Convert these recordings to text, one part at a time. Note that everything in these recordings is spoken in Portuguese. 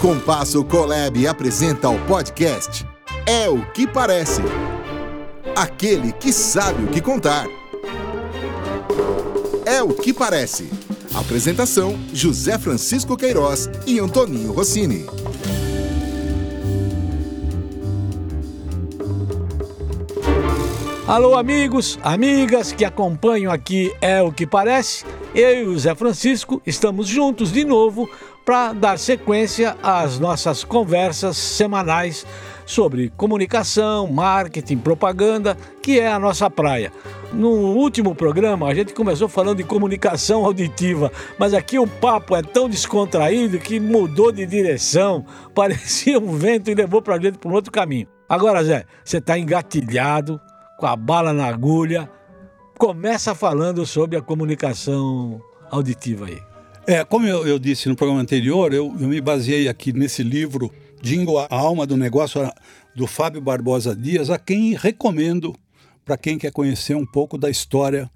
Compasso Colab apresenta o podcast É o que Parece. Aquele que sabe o que contar. É o que Parece. Apresentação: José Francisco Queiroz e Antoninho Rossini. Alô, amigos, amigas que acompanham aqui É o que Parece. Eu e o Zé Francisco estamos juntos de novo para dar sequência às nossas conversas semanais sobre comunicação, marketing, propaganda, que é a nossa praia. No último programa a gente começou falando de comunicação auditiva, mas aqui o papo é tão descontraído que mudou de direção, parecia um vento e levou para gente para um outro caminho. Agora, Zé, você está engatilhado, com a bala na agulha, começa falando sobre a comunicação auditiva aí. É, como eu, eu disse no programa anterior, eu, eu, me baseei aqui nesse livro, Jingle, a alma do negócio, do Fábio Barbosa Dias, a quem recomendo para quem quer conhecer um pouco da história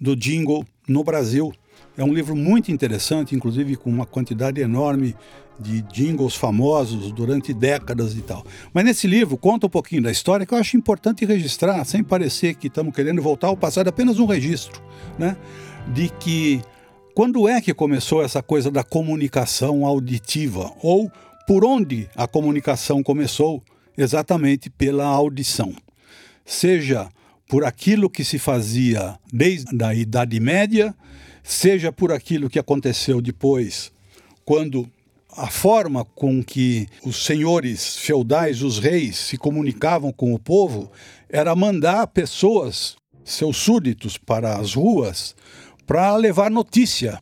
do jingle no Brasil. É um livro muito interessante, inclusive com uma quantidade enorme de jingles famosos durante décadas e tal. Mas nesse livro conta um pouquinho da história que eu acho importante registrar, sem parecer que estamos querendo voltar ao passado, apenas um registro, né? De que quando é que começou essa coisa da comunicação auditiva? Ou por onde a comunicação começou? Exatamente pela audição. Seja por aquilo que se fazia desde a Idade Média, seja por aquilo que aconteceu depois, quando a forma com que os senhores feudais, os reis, se comunicavam com o povo era mandar pessoas, seus súditos, para as ruas para levar notícia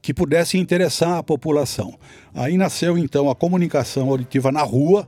que pudesse interessar a população. Aí nasceu então a comunicação auditiva na rua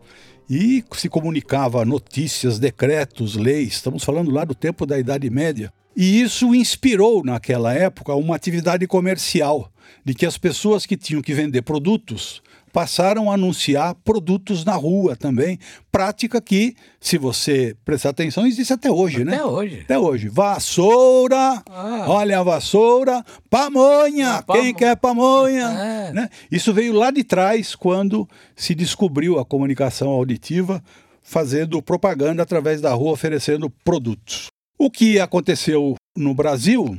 e se comunicava notícias, decretos, leis. Estamos falando lá do tempo da Idade Média. E isso inspirou naquela época uma atividade comercial, de que as pessoas que tinham que vender produtos passaram a anunciar produtos na rua também. Prática que, se você prestar atenção, existe até hoje, até né? Até hoje. Até hoje. Vassoura, ah. olha a vassoura, pamonha, ah, quem quer pamonha? É. Né? Isso veio lá de trás, quando se descobriu a comunicação auditiva, fazendo propaganda através da rua, oferecendo produtos. O que aconteceu no Brasil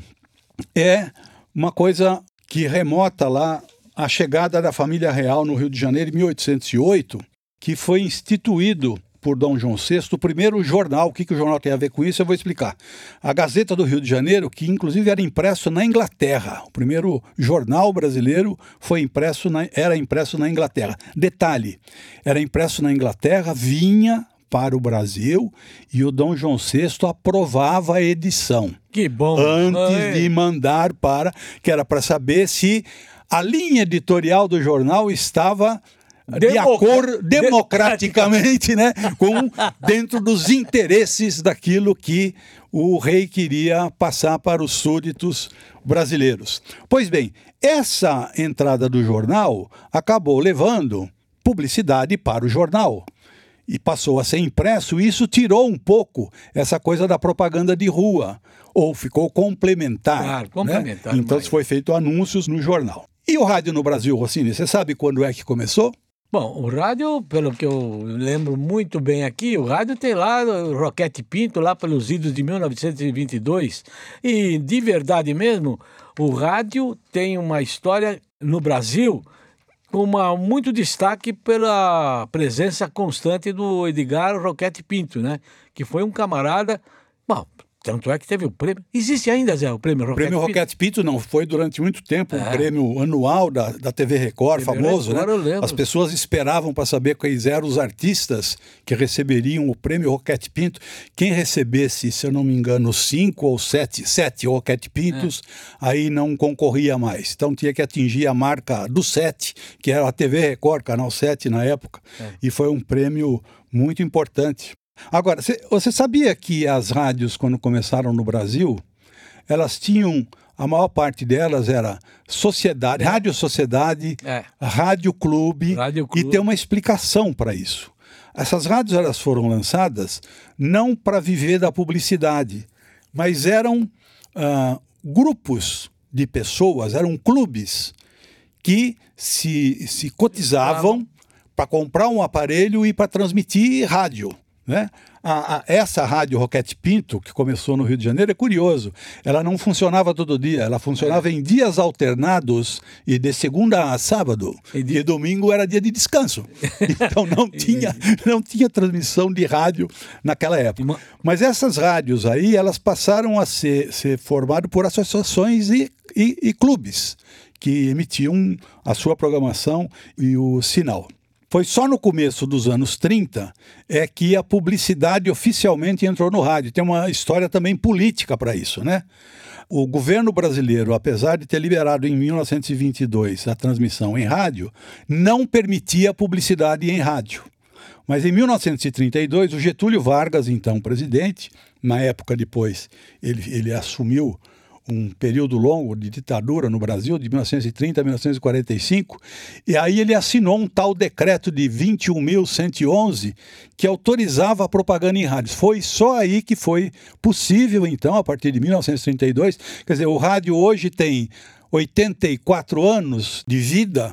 é uma coisa que remota lá a chegada da família real no Rio de Janeiro em 1808, que foi instituído por Dom João VI, o primeiro jornal. O que, que o jornal tem a ver com isso? Eu vou explicar. A Gazeta do Rio de Janeiro, que inclusive era impresso na Inglaterra. O primeiro jornal brasileiro foi impresso na, era impresso na Inglaterra. Detalhe: era impresso na Inglaterra, vinha para o Brasil e o Dom João VI aprovava a edição. Que bom! Antes de mandar para, que era para saber se a linha editorial do jornal estava de acordo democraticamente, né, com dentro dos interesses daquilo que o rei queria passar para os súditos brasileiros. Pois bem, essa entrada do jornal acabou levando publicidade para o jornal e passou a ser impresso, e isso tirou um pouco essa coisa da propaganda de rua, ou ficou complementar. Claro, né? complementar. Né? Então, foi feito anúncios no jornal. O rádio no Brasil, Rossini, você sabe quando é que começou? Bom, o rádio, pelo que eu lembro muito bem aqui, o rádio tem lá o Roquete Pinto, lá pelos idos de 1922. E, de verdade mesmo, o rádio tem uma história no Brasil com uma, muito destaque pela presença constante do Edgar Roquete Pinto, né? Que foi um camarada, bom, tanto é que teve o prêmio. Existe ainda, Zé, o prêmio Roquete prêmio Roquete Pinto não foi durante muito tempo é. um prêmio anual da, da TV Record, TV famoso, Record, né? As pessoas esperavam para saber quais eram os artistas que receberiam o prêmio Roquete Pinto. Quem recebesse, se eu não me engano, cinco ou sete, sete Roquete Pintos, é. aí não concorria mais. Então tinha que atingir a marca do sete, que era a TV Record, Canal 7 na época. É. E foi um prêmio muito importante. Agora, você sabia que as rádios, quando começaram no Brasil, elas tinham a maior parte delas era sociedade, rádio sociedade, é. rádio, clube, rádio clube, e tem uma explicação para isso. Essas rádios elas foram lançadas não para viver da publicidade, mas eram grupos de pessoas, eram clubes que se, se cotizavam para comprar um aparelho e para transmitir rádio. Né? A, a, essa rádio Roquete Pinto, que começou no Rio de Janeiro, é curioso. Ela não funcionava todo dia, ela funcionava é. em dias alternados e de segunda a sábado. E, de... e domingo era dia de descanso. Então não tinha, não tinha transmissão de rádio naquela época. Mas essas rádios aí, elas passaram a ser, ser formadas por associações e, e, e clubes que emitiam a sua programação e o sinal. Foi só no começo dos anos 30 é que a publicidade oficialmente entrou no rádio. Tem uma história também política para isso, né? O governo brasileiro, apesar de ter liberado em 1922 a transmissão em rádio, não permitia publicidade em rádio. Mas em 1932, o Getúlio Vargas, então presidente, na época depois ele, ele assumiu um período longo de ditadura no Brasil, de 1930 a 1945, e aí ele assinou um tal decreto de 21.111 que autorizava a propaganda em rádios. Foi só aí que foi possível, então, a partir de 1932. Quer dizer, o rádio hoje tem 84 anos de vida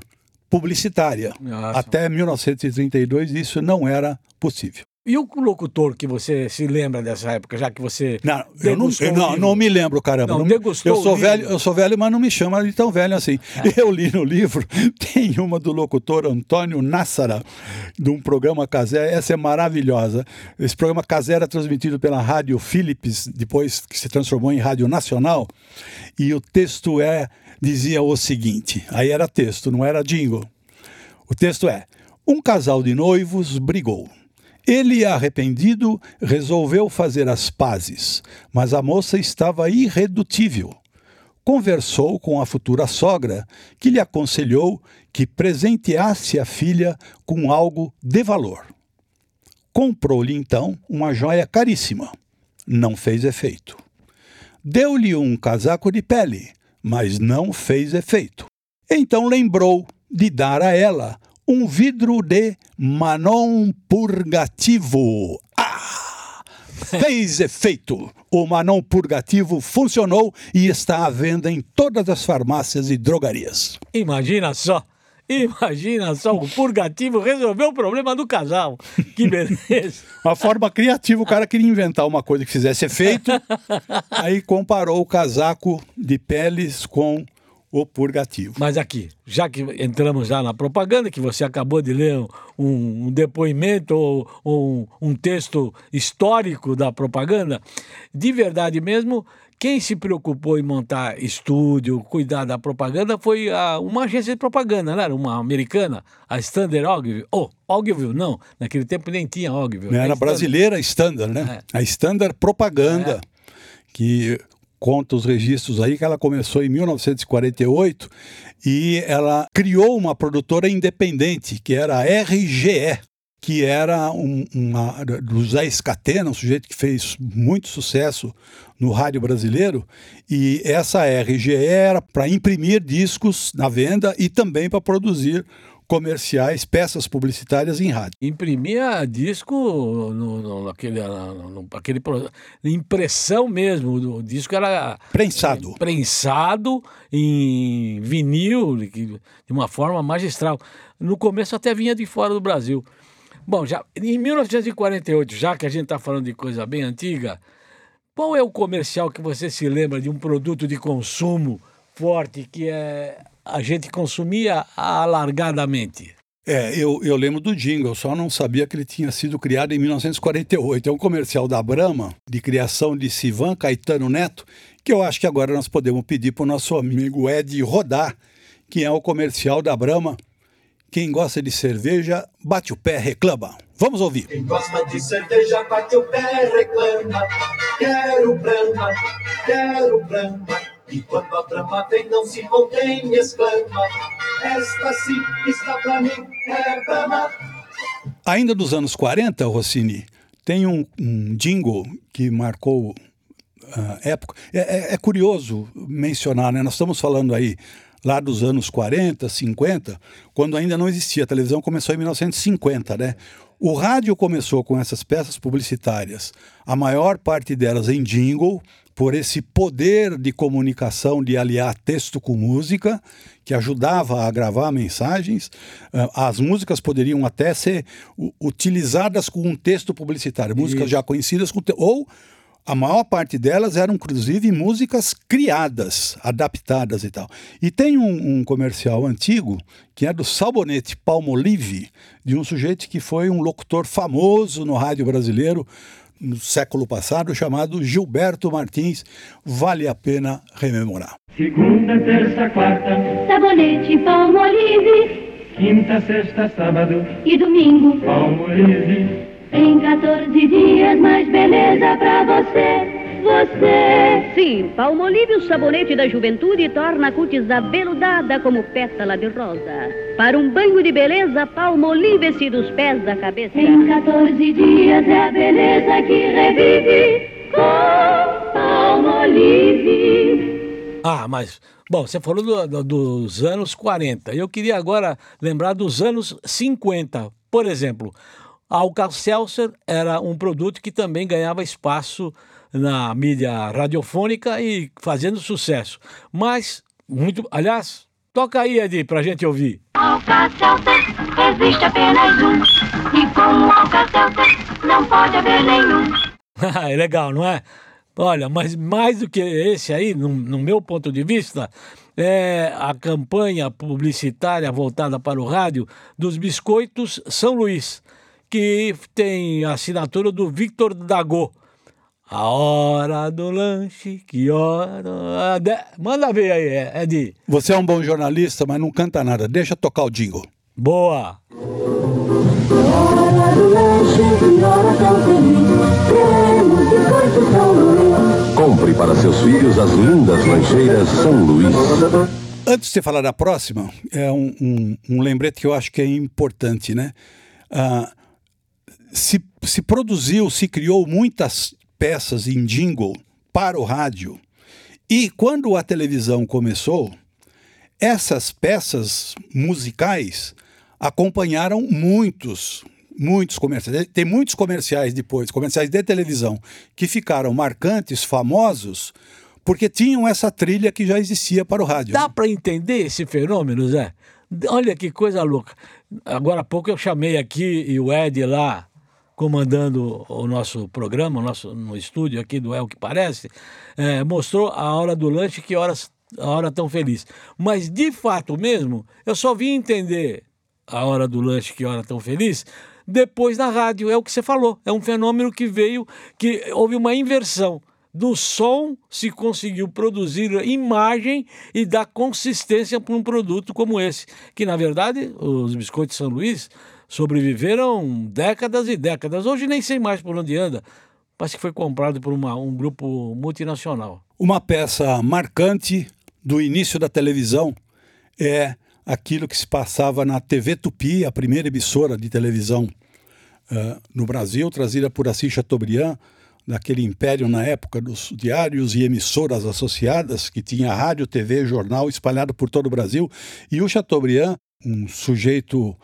publicitária. Nossa. Até 1932 isso não era possível. E o locutor que você se lembra dessa época, já que você. Não, eu não, eu não, não, me lembro, caramba. Não, não eu sou velho, eu sou velho, mas não me chama de tão velho assim. É. Eu li no livro, tem uma do locutor Antônio Nassara, de um programa caseiro. Essa é maravilhosa. Esse programa caseiro é transmitido pela Rádio Philips, depois que se transformou em Rádio Nacional. E o texto é, dizia o seguinte: aí era texto, não era jingle. O texto é: Um casal de noivos brigou. Ele, arrependido, resolveu fazer as pazes, mas a moça estava irredutível. Conversou com a futura sogra, que lhe aconselhou que presenteasse a filha com algo de valor. Comprou-lhe então uma joia caríssima. Não fez efeito. Deu-lhe um casaco de pele, mas não fez efeito. Então lembrou de dar a ela um vidro de Manon Purgativo. Ah! Fez efeito! O Manon Purgativo funcionou e está à venda em todas as farmácias e drogarias. Imagina só! Imagina só, o purgativo resolveu o problema do casal. Que beleza. uma forma criativa, o cara queria inventar uma coisa que fizesse efeito, aí comparou o casaco de peles com o purgativo. Mas aqui, já que entramos já na propaganda, que você acabou de ler um, um depoimento ou, ou um, um texto histórico da propaganda, de verdade mesmo, quem se preocupou em montar estúdio, cuidar da propaganda, foi a, uma agência de propaganda, não era? Uma americana, a Standard Ogilvy. Oh, Ogilvy, não. Naquele tempo nem tinha Ogilvy. Era brasileira Standard, né? É. A Standard Propaganda. É. Que conta os registros aí que ela começou em 1948 e ela criou uma produtora independente, que era a RGE, que era um, uma, do Zé Escatena, um sujeito que fez muito sucesso no rádio brasileiro, e essa RGE era para imprimir discos na venda e também para produzir comerciais, peças publicitárias em rádio. Imprimia disco no, no, naquele, no, aquele, impressão mesmo, o disco era prensado, prensado em vinil de uma forma magistral. No começo até vinha de fora do Brasil. Bom, já em 1948, já que a gente está falando de coisa bem antiga, qual é o comercial que você se lembra de um produto de consumo forte que é a gente consumia alargadamente. É, eu, eu lembro do jingle, só não sabia que ele tinha sido criado em 1948. É um comercial da Brahma, de criação de Sivan Caetano Neto, que eu acho que agora nós podemos pedir para o nosso amigo Ed rodar, que é o comercial da Brahma. Quem gosta de cerveja, bate o pé, reclama. Vamos ouvir. Quem gosta de cerveja, bate o pé, reclama. Quero Brahma, quero Brahma. E quando a trama vem, não se contém exclama: Esta sim está pra mim, é Brahma. Ainda dos anos 40, Rossini, tem um, um jingle que marcou uh, época. É, é, é, curioso mencionar, né? Nós estamos falando aí lá dos anos 40, 50, quando ainda não existia. A televisão começou em 1950, né? O rádio começou com essas peças publicitárias, a maior parte delas em jingle, por esse poder de comunicação de aliar texto com música, que ajudava a gravar mensagens. Ah, as músicas poderiam até ser utilizadas com um texto publicitário, músicas Isso. já conhecidas com ou a maior parte delas eram, inclusive, músicas criadas, adaptadas e tal. E tem um, um, comercial antigo, que é do sabonete Palmolive, de um sujeito que foi um locutor famoso no rádio brasileiro no século passado, chamado Gilberto Martins. Vale a pena rememorar. Segunda, terça, quarta. Sabonete Palmolive. Quinta, sexta, sábado. E domingo. Palmolive. Em 14 dias, mais beleza pra você, você. Sim, Palmolive, o sabonete da juventude, torna a cutis abeludada como pétala de rosa. Para um banho de beleza, Palmolive-se dos pés da cabeça. Em 14 dias é a beleza que revive com Palmolive. Ah, mas Bom, você falou do, do, dos anos 40. Eu queria agora lembrar dos anos 50. Por exemplo, a Alka-Seltzer era um produto que também ganhava espaço na mídia radiofônica e fazendo sucesso. Mas, muito. Aliás, toca aí, Edi, pra gente ouvir. Alka-Seltzer existe apenas um. E com o Alka-Seltzer não pode haver nenhum. é legal, não é? Olha, mas mais do que esse aí, no, no meu ponto de vista, é a campanha publicitária voltada para o rádio dos biscoitos São Luís que tem a assinatura do Victor Dago. A hora do lanche, que hora. Manda ver aí, Edi. Você é um bom jornalista, mas não canta nada. Deixa tocar o jingle. Boa! Compre para seus filhos as lindas lancheiras São Luís. Antes de você falar da próxima, é um, um, um lembrete que eu acho que é importante, né? Ah, se, se produziu, se criou muitas peças em jingle para o rádio. E quando a televisão começou, essas peças musicais acompanharam muitos, muitos comerciais. Tem muitos comerciais depois, comerciais de televisão, que ficaram marcantes, famosos, porque tinham essa trilha que já existia para o rádio. Dá para entender esse fenômeno, Zé? Olha que coisa louca. Agora há pouco eu chamei aqui e o Ed lá comandando o nosso programa, o nosso, no estúdio aqui do É o que Parece, é, mostrou a hora do lanche, que horas, a hora tão feliz. Mas, de fato mesmo, eu só vim entender a hora do lanche, que hora tão feliz, depois na rádio. É o que você falou. É um fenômeno que veio, que houve uma inversão. Do som se conseguiu produzir imagem e dar consistência para um produto como esse. Que, na verdade, os biscoitos São Luís sobreviveram décadas e décadas. Hoje nem sei mais por onde anda. Parece que foi comprado por uma, um grupo multinacional. Uma peça marcante do início da televisão é aquilo que se passava na TV Tupi, a primeira emissora de televisão uh, no Brasil, trazida por Assis Chateaubriand, daquele império na época dos diários e emissoras associadas, que tinha rádio, TV, jornal espalhado por todo o Brasil. E o Chateaubriand, um sujeito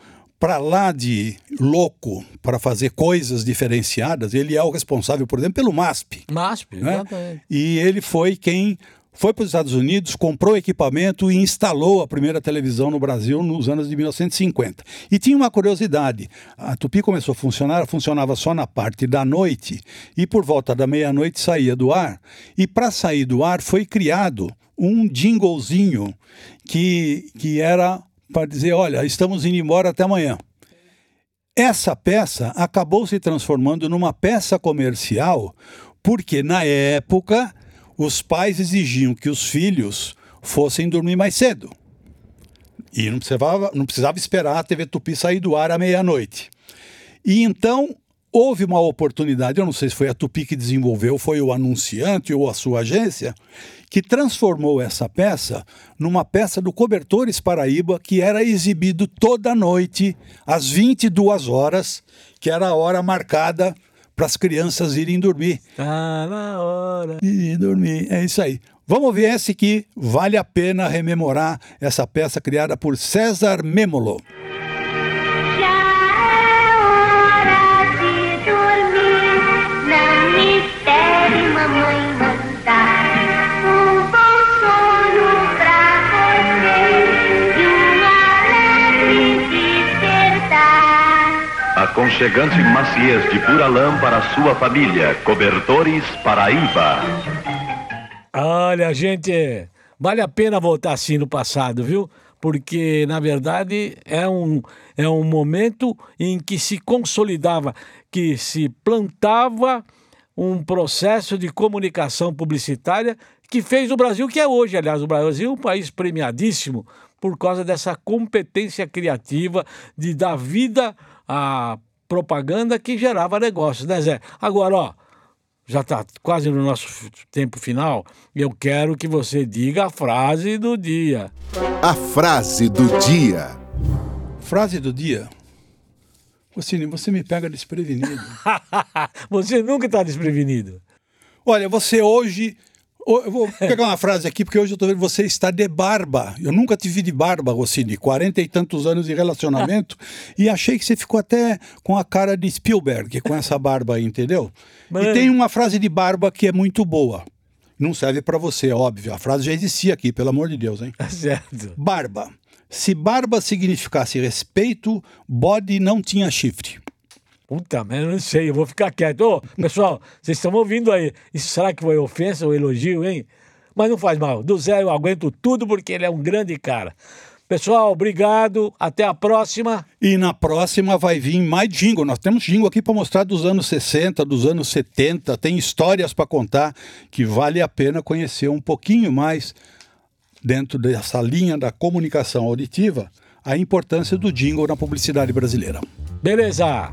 para lá de louco para fazer coisas diferenciadas, ele é o responsável, por exemplo, pelo MASP. MASP, né? E ele foi quem foi para os Estados Unidos, comprou equipamento e instalou a primeira televisão no Brasil nos anos de 1950. E tinha uma curiosidade: a Tupi começou a funcionar, funcionava só na parte da noite e por volta da meia-noite saía do ar. E para sair do ar foi criado um jinglezinho que, que era para dizer: olha, estamos indo embora até amanhã. Essa peça acabou se transformando numa peça comercial, porque na época os pais exigiam que os filhos fossem dormir mais cedo. E não precisava, não precisava esperar a TV Tupi sair do ar à meia-noite. E então houve uma oportunidade, eu não sei se foi a Tupi que desenvolveu, foi o anunciante ou a sua agência, que transformou essa peça numa peça do Cobertores Paraíba, que era exibido toda noite, às 22 horas, que era a hora marcada para as crianças irem dormir. Tá na hora. De dormir, é isso aí. Vamos ver esse que vale a pena rememorar essa peça criada por César Memolo. Aconchegante maciez de pura lã para sua família. Cobertores Paraíba. Olha, gente, vale a pena voltar assim no passado, viu? Porque, na verdade, é um, é um momento em que se consolidava, que se plantava um processo de comunicação publicitária que fez o Brasil que é hoje. Aliás, o Brasil um país premiadíssimo por causa dessa competência criativa de dar vida à propaganda que gerava negócios, né, Zé? Agora, ó, já está quase no nosso tempo final e eu quero que você diga a frase do dia. A frase do dia. Frase do dia. Rocine, você me pega desprevenido. você nunca está desprevenido. Olha, você hoje. Eu vou pegar uma frase aqui, porque hoje eu estou vendo você está de barba. Eu nunca te vi de barba, Rossini. Quarenta e tantos anos de relacionamento. e achei que você ficou até com a cara de Spielberg, com essa barba aí, entendeu? Mano. E tem uma frase de barba que é muito boa. Não serve para você, óbvio. A frase já existia aqui, pelo amor de Deus, hein? Certo. Barba. Se barba significasse respeito, bode não tinha chifre. Puta, mas eu não sei, eu vou ficar quieto. Ô, pessoal, vocês estão ouvindo aí. Isso será que foi ofensa ou elogio, hein? Mas não faz mal. Do Zé eu aguento tudo porque ele é um grande cara. Pessoal, obrigado. Até a próxima. E na próxima vai vir mais jingle. Nós temos jingle aqui para mostrar dos anos 60, dos anos 70. Tem histórias para contar que vale a pena conhecer um pouquinho mais dentro dessa linha da comunicação auditiva a importância do jingle na publicidade brasileira. Beleza.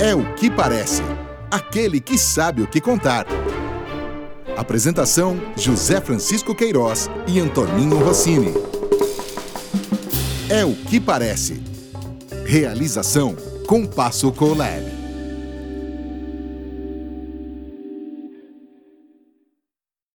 É o que parece. Aquele que sabe o que contar. Apresentação: José Francisco Queiroz e Antoninho Rossini. É o que parece. Realização: Compasso Colab.